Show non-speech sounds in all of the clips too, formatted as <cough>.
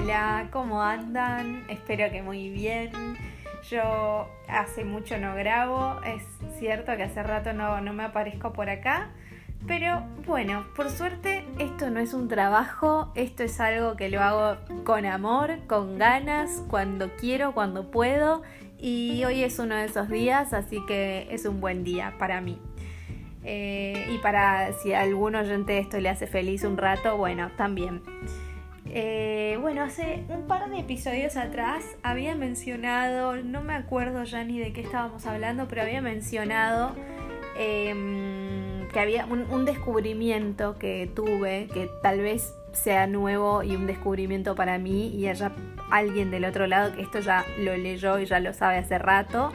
Hola, ¿cómo andan? Espero que muy bien. Yo hace mucho no grabo, es cierto que hace rato no, no me aparezco por acá, pero bueno, por suerte esto no es un trabajo, esto es algo que lo hago con amor, con ganas, cuando quiero, cuando puedo y hoy es uno de esos días, así que es un buen día para mí. Eh, y para si a algún oyente esto le hace feliz un rato, bueno, también. Eh, bueno, hace un par de episodios atrás había mencionado, no me acuerdo ya ni de qué estábamos hablando, pero había mencionado em, que había un, descubrimiento que tuve, que tal vez sea nuevo y un descubrimiento para mí y haya alguien del otro lado que esto ya lo leyó y ya lo sabe hace rato.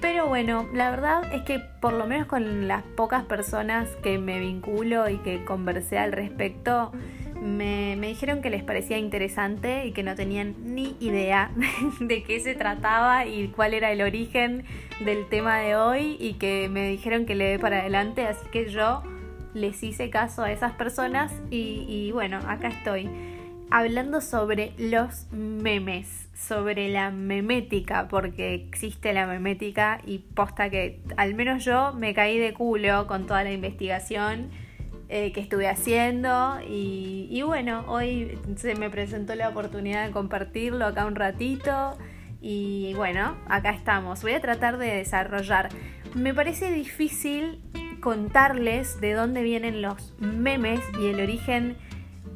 Pero bueno, la verdad es que por lo menos con las pocas personas que me vinculo y que conversé al respecto, me, dijeron que les parecía interesante y que no tenían ni idea <laughs> de qué se trataba y cuál era el origen del tema de hoy y que me dijeron que le dé para adelante, así que yo les hice caso a esas personas y, y bueno, acá estoy. Hablando sobre los memes, sobre la memética, porque existe la memética y posta que al menos yo me caí de culo con toda la investigación eh, que estuve haciendo y, bueno, hoy se me presentó la oportunidad de compartirlo acá un ratito y bueno, acá estamos. Voy a tratar de desarrollar. Me parece difícil contarles de dónde vienen los memes y el origen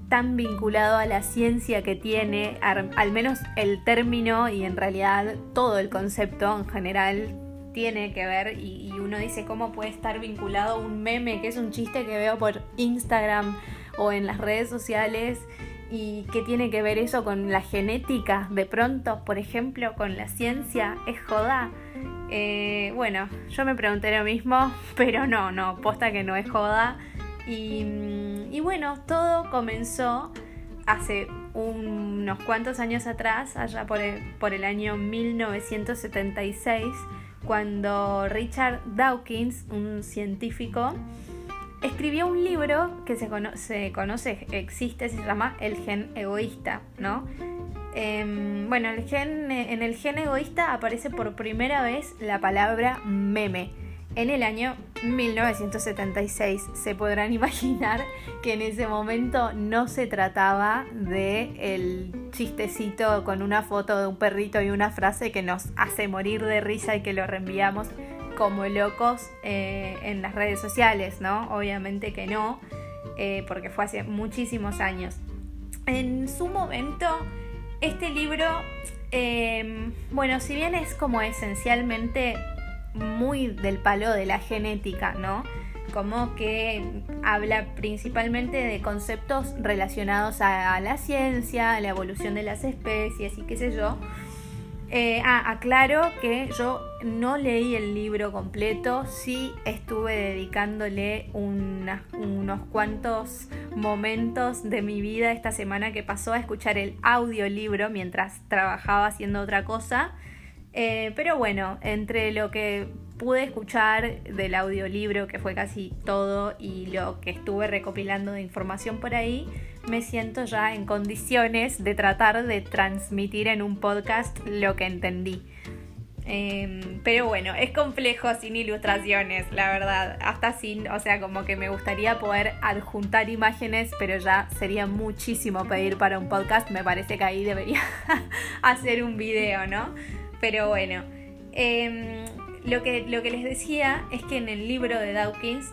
tan vinculado a la ciencia que tiene, al menos el término y en realidad todo el concepto en general tiene que ver y, uno dice cómo puede estar vinculado un meme, que es un chiste que veo por Instagram o en las redes sociales y qué tiene que ver eso con la genética, de pronto, por ejemplo, con la ciencia, es joda. Eh, bueno, yo me pregunté lo mismo, <laughs> pero no, no, posta que no es joda. Y, y bueno, todo comenzó hace unos cuantos años atrás, allá por el, por el año 1976 cuando Richard Dawkins, un científico, escribió un libro que se, conoce, existe, se llama El gen egoísta, ¿no? Em, bueno, el gen, en el gen egoísta aparece por primera vez la palabra meme en el año 1976. Se podrán <laughs> imaginar que en ese momento no se trataba de el chistecito con una foto de un perrito y una frase que nos hace morir de risa y que lo reenviamos como locos eh, en las redes sociales, ¿no? Obviamente que no, eh, porque fue hace muchísimos años. En su momento, este libro, em, bueno, si bien es como esencialmente muy del palo de la genética, ¿no? Como que habla principalmente de conceptos relacionados a, la ciencia, a la evolución de las especies y qué sé yo. Eh, ah, aclaro que yo no leí el libro completo, sí estuve dedicándole unos cuantos momentos de mi vida esta semana que pasó a escuchar el audiolibro mientras trabajaba haciendo otra cosa eh, pero bueno, entre lo que pude escuchar del audiolibro, que fue casi todo, y lo que estuve recopilando de información por ahí, me siento ya en condiciones de tratar de transmitir en un podcast lo que entendí. Em, pero bueno, es complejo sin ilustraciones, la verdad. Hasta sin, o sea, como que me gustaría poder adjuntar imágenes, pero ya sería muchísimo pedir para un podcast. Me parece que ahí debería <laughs> hacer un video, ¿no? Pero bueno, em, lo, que, lo que les decía es que en el libro de Dawkins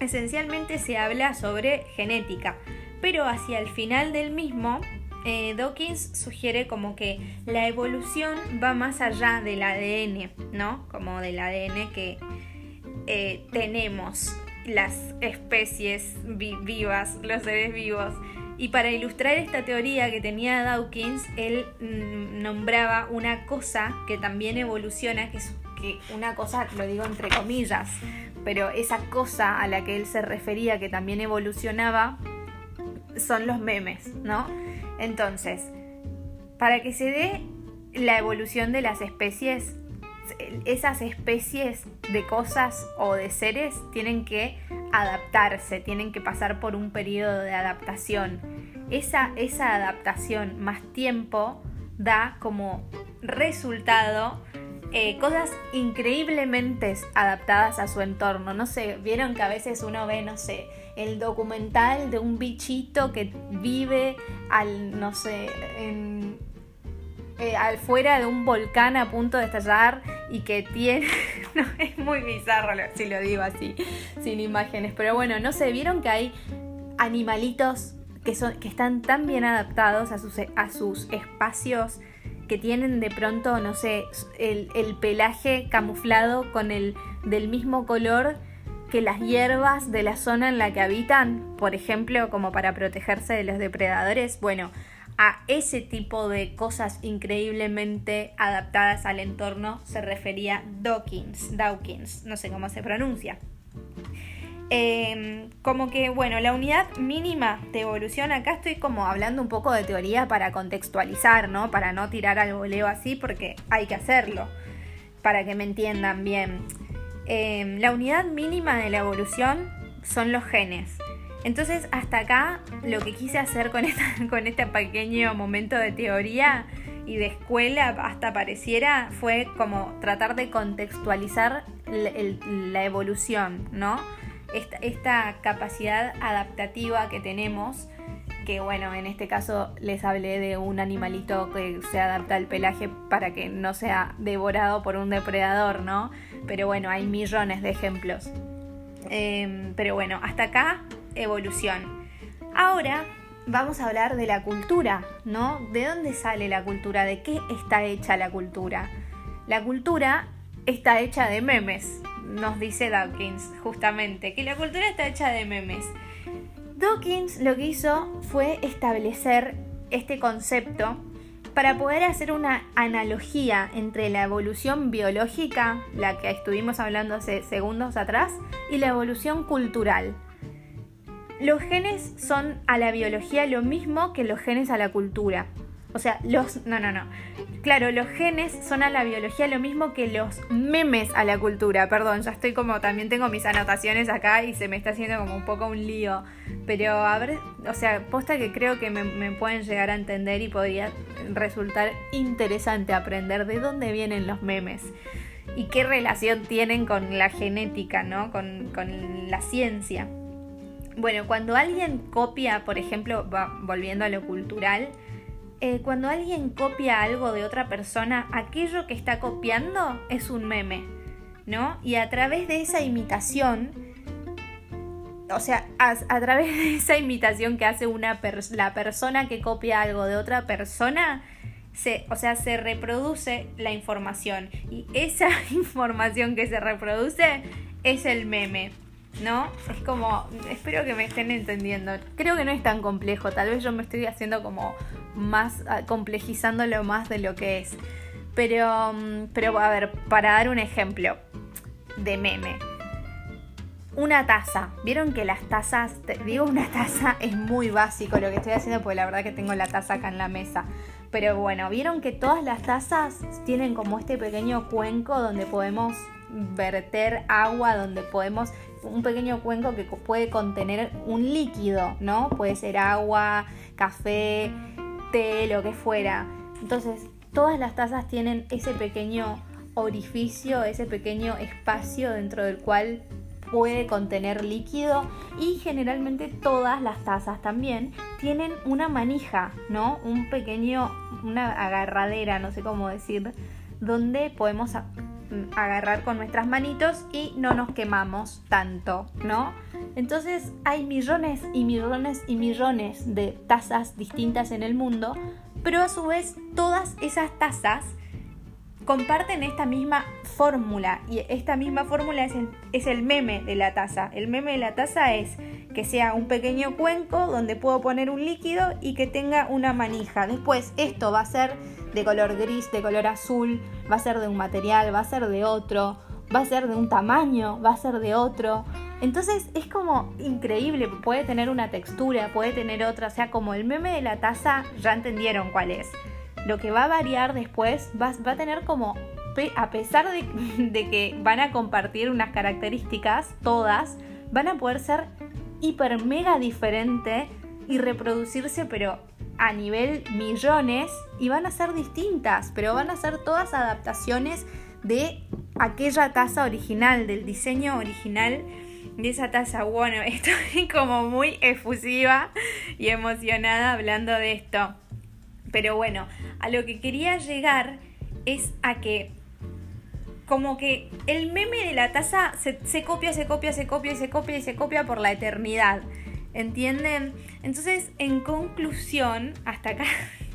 esencialmente se habla sobre genética, pero hacia el final del mismo, eh, Dawkins sugiere como que la evolución va más allá del ADN, ¿no? Como del ADN que eh, tenemos las especies vivas, los seres vivos. Y para ilustrar esta teoría que tenía Dawkins, él mm, nombraba una cosa que también evoluciona, que es que una cosa, lo digo entre comillas, pero esa cosa a la que él se refería que también evolucionaba son los memes, ¿no? Entonces, para que se dé la evolución de las especies, esas especies de cosas o de seres tienen que adaptarse, tienen que pasar por un periodo de adaptación. esa, esa adaptación más tiempo da como resultado eh, cosas increíblemente adaptadas a su entorno. No sé, vieron que a veces uno ve, no sé, el documental de un bichito que vive al, no sé, en, eh, al fuera de un volcán a punto de estallar y que tiene... <laughs> no, es muy bizarro si lo digo así, sin imágenes. Pero bueno, no sé, vieron que hay animalitos que, son, que están tan bien adaptados a sus, a sus espacios que tienen de pronto, no sé, el, el pelaje camuflado con el del mismo color que las hierbas de la zona en la que habitan, por ejemplo, como para protegerse de los depredadores. Bueno, a ese tipo de cosas increíblemente adaptadas al entorno se refería Dawkins, Dawkins, no sé cómo se pronuncia. Em, como que, bueno, la unidad mínima de evolución, acá estoy como hablando un poco de teoría para contextualizar, ¿no? Para no tirar al voleo así, porque hay que hacerlo, para que me entiendan bien. Em, la unidad mínima de la evolución son los genes. Entonces, hasta acá, lo que quise hacer <laughs> con, este pequeño momento de teoría y de escuela, hasta pareciera, fue como tratar de contextualizar la evolución, ¿no? esta, capacidad adaptativa que tenemos, que bueno, en este caso les hablé de un animalito que se adapta al pelaje para que no sea devorado por un depredador, ¿no? Pero bueno, hay millones de ejemplos. Em, pero bueno, hasta acá, evolución. Ahora vamos a hablar de la cultura, ¿no? ¿De dónde sale la cultura? ¿De qué está hecha la cultura? La cultura está hecha de memes, nos dice Dawkins, justamente, que la cultura está hecha de memes. Dawkins lo que hizo fue establecer este concepto para poder hacer una analogía entre la evolución biológica, la que estuvimos hablando hace segundos atrás, y la evolución cultural. Los genes son a la biología lo mismo que los genes a la cultura. O sea, los... No, no, no. Claro, los genes son a la biología lo mismo que los memes a la cultura. Perdón, ya estoy como... También tengo mis anotaciones acá y se me está haciendo como un poco un lío. Pero a ver, o sea, posta que creo que me, pueden llegar a entender y podría resultar interesante aprender de dónde vienen los memes y qué relación tienen con la genética, ¿no? Con, con la ciencia. Bueno, cuando alguien copia, por ejemplo, volviendo a lo cultural, eh, cuando alguien copia algo de otra persona, aquello que está copiando es un meme, ¿no? Y a través de esa imitación, o sea, a, través de esa imitación que hace una la persona que copia algo de otra persona, o sea, se reproduce la información. Y esa <laughs> información que se reproduce es el meme. ¿No? Es como, espero que me estén entendiendo. Creo que no es tan complejo, tal vez yo me estoy haciendo como más, ah, complejizándolo más de lo que es. Pero, mm, pero a ver, para dar un ejemplo de meme. Una taza. ¿Vieron que las tazas, digo una taza, <laughs> es muy básico lo que estoy haciendo porque la verdad que tengo la taza acá en la mesa. Pero bueno, vieron que todas las tazas tienen como este pequeño cuenco donde podemos verter agua, donde podemos, un pequeño cuenco que puede contener un líquido, ¿no? Puede ser agua, café, té, lo que fuera. Entonces, todas las tazas tienen ese pequeño orificio, ese pequeño espacio dentro del cual puede contener líquido y generalmente todas las tazas también tienen una manija, ¿no? Un pequeño, una agarradera, no sé cómo decir, donde podemos agarrar con nuestras manitos y no nos quemamos tanto, ¿no? Entonces hay millones y millones y millones de tazas distintas en el mundo, pero a su vez todas esas tazas comparten esta misma fórmula y esta misma fórmula es el, es el meme de la taza. El meme de la taza es que sea un pequeño cuenco donde puedo poner un líquido y que tenga una manija. Después esto va a ser de color gris, de color azul, va a ser de un material, va a ser de otro, va a ser de un tamaño, va a ser de otro. Entonces es como increíble, puede tener una textura, puede tener otra, o sea, como el meme de la taza, ya entendieron cuál es. Lo que va a variar después va, a tener como, a pesar de, de que van a compartir unas características, todas, van a poder ser hiper mega diferente y reproducirse, pero a nivel millones, y van a ser distintas, pero van a ser todas adaptaciones de aquella taza original, del diseño original de esa taza. Bueno, <laughs> estoy como muy efusiva y emocionada hablando de esto. Pero bueno, a lo que quería llegar es a que como que el meme de la taza se, se, copia, se copia, se copia y se copia y se copia por la eternidad. ¿Entienden? Entonces, en conclusión, hasta acá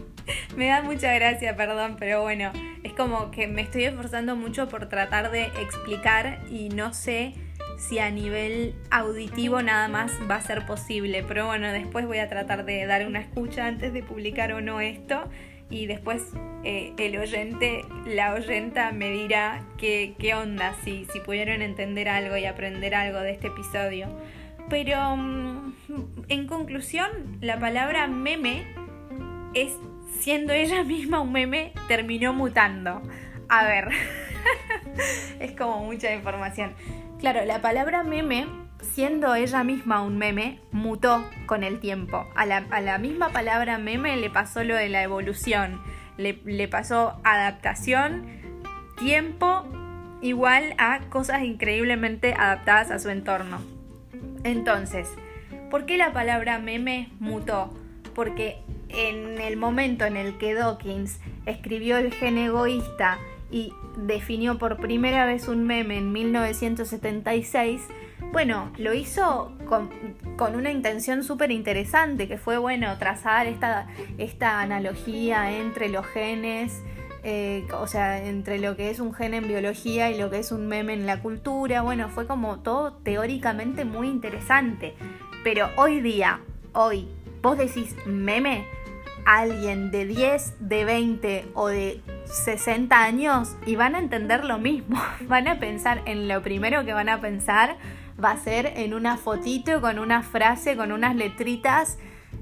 <laughs> me da mucha gracia, perdón, pero bueno, es como que me estoy esforzando mucho por tratar de explicar y no sé si a nivel auditivo nada más va a ser posible. Pero bueno, después voy a tratar de dar una escucha antes de publicar o no esto. Y después eh, el oyente, la oyenta me dirá qué, qué onda, si, si pudieron entender algo y aprender algo de este episodio. Pero mm, en conclusión, la palabra meme es, siendo ella <laughs> misma un meme, terminó mutando. A ver, <laughs> es como mucha información. Claro, la palabra meme, siendo ella misma un meme, mutó con el tiempo. A la, misma palabra meme le pasó lo de la evolución, le, le pasó adaptación, tiempo, igual a cosas increíblemente adaptadas a su entorno. Entonces, ¿por qué la palabra meme mutó? Porque en el momento en el que Dawkins escribió el gen egoísta y definió por primera vez un meme en 1976, bueno, lo hizo con, una intención súper interesante, que fue, bueno, trazar esta, esta analogía entre los genes eh, o sea, entre lo que es un gen en biología y lo que es un meme en la cultura, bueno, fue como todo teóricamente muy interesante. Pero hoy día, hoy, vos decís meme, alguien de 10, de 20 o de 60 años y van a entender lo mismo. <laughs> Van a pensar en lo primero que van a pensar va a ser en una fotito con una frase, con unas letritas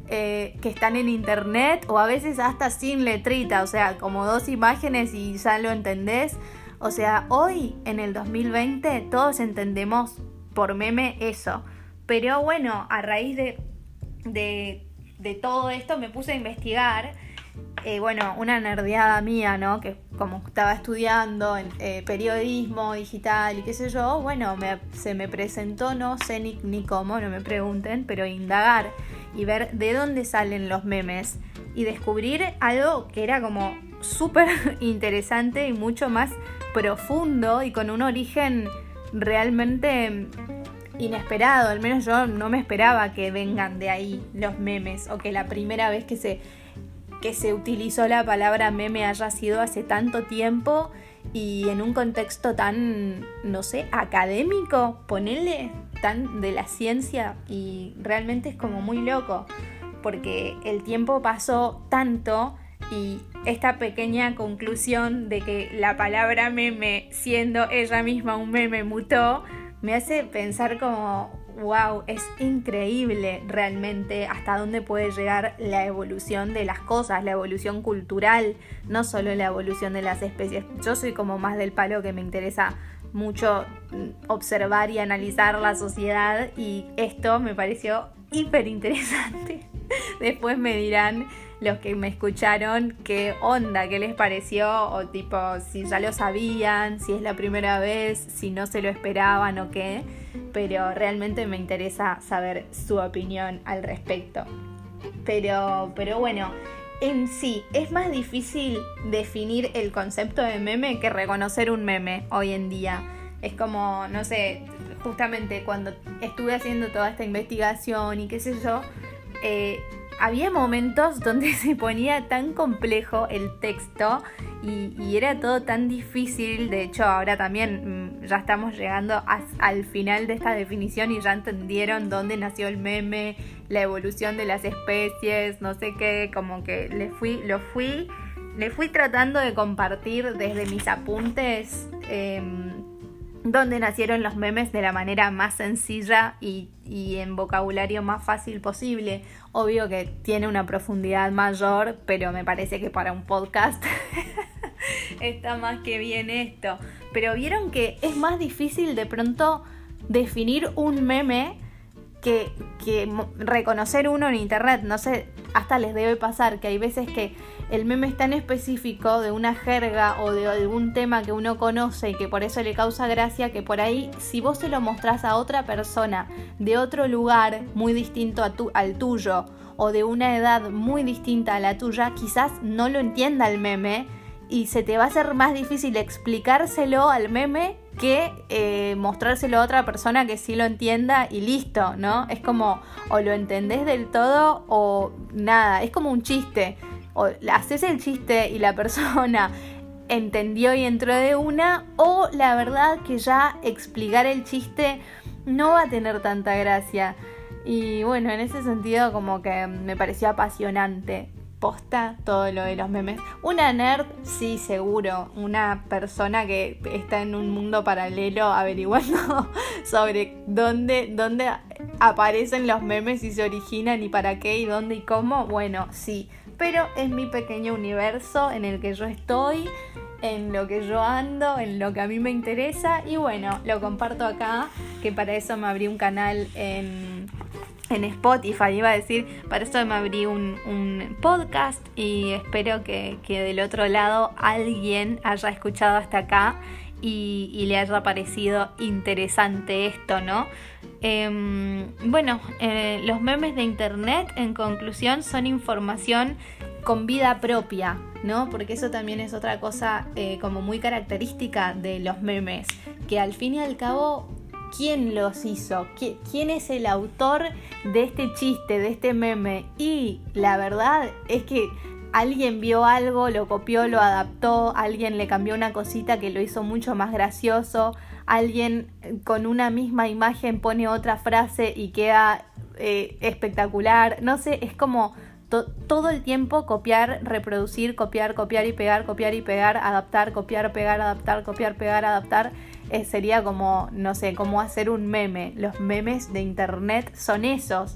eh, que están en internet o a veces hasta sin letrita, o sea, como dos imágenes y ya lo entendés. O sea, hoy en el 2020 todos entendemos por meme eso. Pero bueno, a raíz de, de, todo esto me puse a investigar. Eh, bueno, una nerdeada mía, ¿no? Que como estaba estudiando eh, periodismo digital y qué sé yo, bueno, se me presentó, no sé ni, ni cómo, no me pregunten, pero indagar y ver de dónde salen los memes y descubrir algo que era como súper <laughs> interesante y mucho más profundo y con un origen realmente inesperado, al menos yo no me esperaba que vengan de ahí los memes o que la primera vez que se que se utilizó la palabra meme haya sido hace tanto tiempo y en un contexto tan, no sé, académico, ponerle tan de la ciencia y realmente es como muy loco, porque el tiempo pasó tanto y esta pequeña conclusión de que la palabra meme, siendo ella misma un meme, mutó, me hace pensar como, wow, es increíble realmente hasta dónde puede llegar la evolución de las cosas, la evolución cultural, no solo la evolución de las especies. Yo soy como más del palo que me interesa mucho mm, observar y analizar la sociedad y esto me pareció hiper interesante. <laughs> Después me dirán los que me escucharon qué onda, qué les pareció o tipo si ya lo sabían, si es la primera vez, si no se lo esperaban o qué, pero realmente me interesa saber su opinión al respecto. Pero, pero bueno, en sí es más difícil definir el concepto de meme que reconocer un meme hoy en día. Es como, no sé, justamente cuando estuve haciendo toda esta investigación y qué sé yo, eh, había momentos donde <laughs> se ponía tan complejo el texto y, era todo tan difícil. De hecho, ahora también mm, ya estamos llegando al final de esta definición y ya entendieron dónde nació el meme, la evolución de las especies, no sé qué, como que le fui, lo fui, le fui tratando de compartir desde mis apuntes. Em, donde nacieron los memes de la manera más sencilla y, en vocabulario más fácil posible. Obvio que tiene una profundidad mayor, pero me parece que para un podcast <laughs> <laughs> está más que bien esto. Pero vieron que es más difícil de pronto definir un meme que, que reconocer uno en internet. No sé, hasta les debe pasar que hay veces que el meme es tan específico de una jerga o de algún tema que uno conoce y que por eso le causa gracia que por ahí si vos se lo mostrás a otra persona de otro lugar muy distinto a tu, al tuyo o de una edad muy distinta a la tuya, quizás no lo entienda el meme y se te va a hacer más difícil explicárselo al meme que eh, mostrárselo a otra persona que sí lo entienda y listo, ¿no? Es como o lo entendés del todo o nada, es como un chiste. O haces el chiste y la <laughs> persona entendió y entró de una, o la verdad que ya explicar el chiste no va a tener tanta gracia. Y bueno, en ese sentido como que me pareció apasionante todo lo de los memes. Una nerd, sí, seguro. Una persona que está en un mundo paralelo averiguando <laughs> sobre dónde, dónde aparecen los memes y se originan y para qué y dónde y cómo. Bueno, sí. Pero es mi pequeño universo en el que yo estoy, en lo que yo ando, en lo que a mí me interesa. Y bueno, lo comparto acá, que para eso me abrí un canal en en Spotify. Iba a decir, para eso me abrí un, podcast y espero que, del otro lado alguien haya escuchado hasta acá y, le haya parecido interesante esto, ¿no? Em, bueno, eh, los memes de internet, en conclusión, son información con vida propia, ¿no? Porque eso también es otra cosa eh, como muy característica de los memes, que al fin y al cabo quién los hizo, quién es el autor de este chiste, de este meme. Y la verdad es que alguien vio algo, lo copió, lo adaptó, alguien le cambió una cosita que lo hizo mucho más gracioso, alguien con una misma imagen pone otra frase y queda eh, espectacular. No sé, es como todo el tiempo copiar, reproducir, copiar, copiar y pegar, copiar y pegar, adaptar, copiar, pegar, adaptar, copiar, pegar, adaptar. Eh, sería como, no sé, como hacer un meme. Los memes de internet son esos.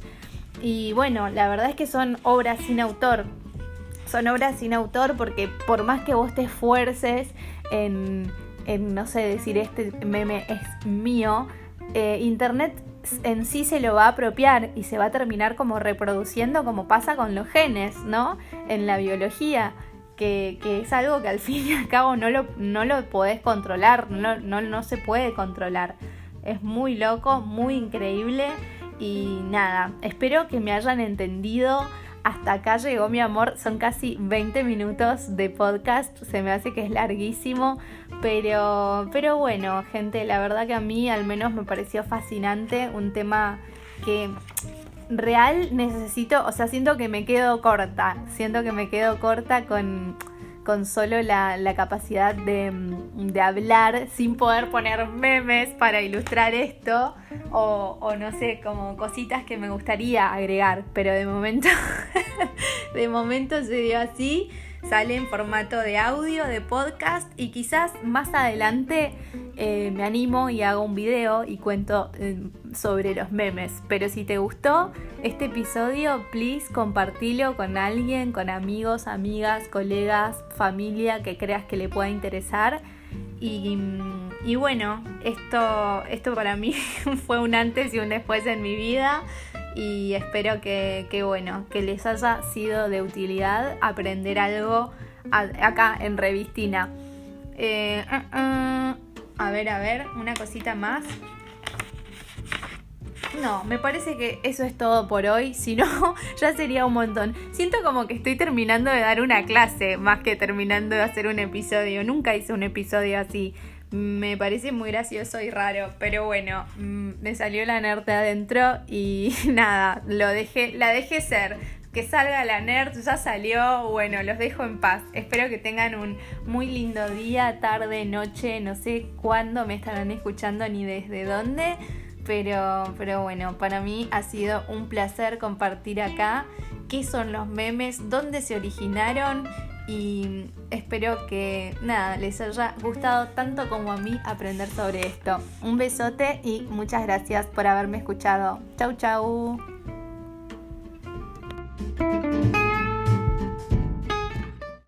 Y bueno, la verdad es que son obras sin autor. Son obras sin autor porque por más que vos te esfuerces en, en no sé, decir este meme es mío, eh, internet en sí se lo va a apropiar y se va a terminar como reproduciendo como pasa con los genes, ¿no? En la biología que, es algo que al <laughs> fin y al cabo no lo, no lo podés controlar, no, no, no se puede controlar. Es muy loco, muy increíble y nada, espero que me hayan entendido. Hasta acá llegó mi amor, son casi 20 minutos de podcast, se me hace que es larguísimo, pero, pero bueno, gente, la verdad que a mí al menos me pareció fascinante, un tema que real necesito, o sea, siento que me quedo corta, siento que me quedo corta con, con solo la, capacidad de, de, hablar sin poder poner memes para ilustrar esto o, o, no sé, como cositas que me gustaría agregar, pero de momento, <laughs> de momento se dio así sale en formato de audio, de podcast y quizás más adelante eh, me animo y hago un video y cuento eh, sobre los memes. Pero si te gustó este episodio, please compartilo con alguien, con amigos, amigas, colegas, familia que creas que le pueda interesar. Y, y bueno, esto, esto para mí <laughs> fue un antes y un después en mi vida y espero que, bueno, que les haya sido de utilidad aprender algo acá en Revistina. Eh, uh, uh, a ver, a ver, una cosita más. No, me parece que eso es todo por hoy, <laughs> si no, ya sería un montón. Siento como que estoy terminando de dar una clase más que terminando de hacer un episodio. Nunca hice un episodio así me parece muy gracioso y raro, pero bueno, mm, me salió la nerd de adentro y <laughs> nada, lo dejé, la dejé ser. Que salga la nerd, ya salió, bueno, los dejo en paz. Espero que tengan un muy lindo día, tarde, noche, no sé cuándo me estarán escuchando ni desde dónde, pero, pero bueno, para mí ha sido un placer compartir acá qué son los memes, dónde se originaron y espero que nada, les haya gustado tanto como a mí aprender sobre esto. Un besote y muchas gracias por haberme escuchado. Chau chau.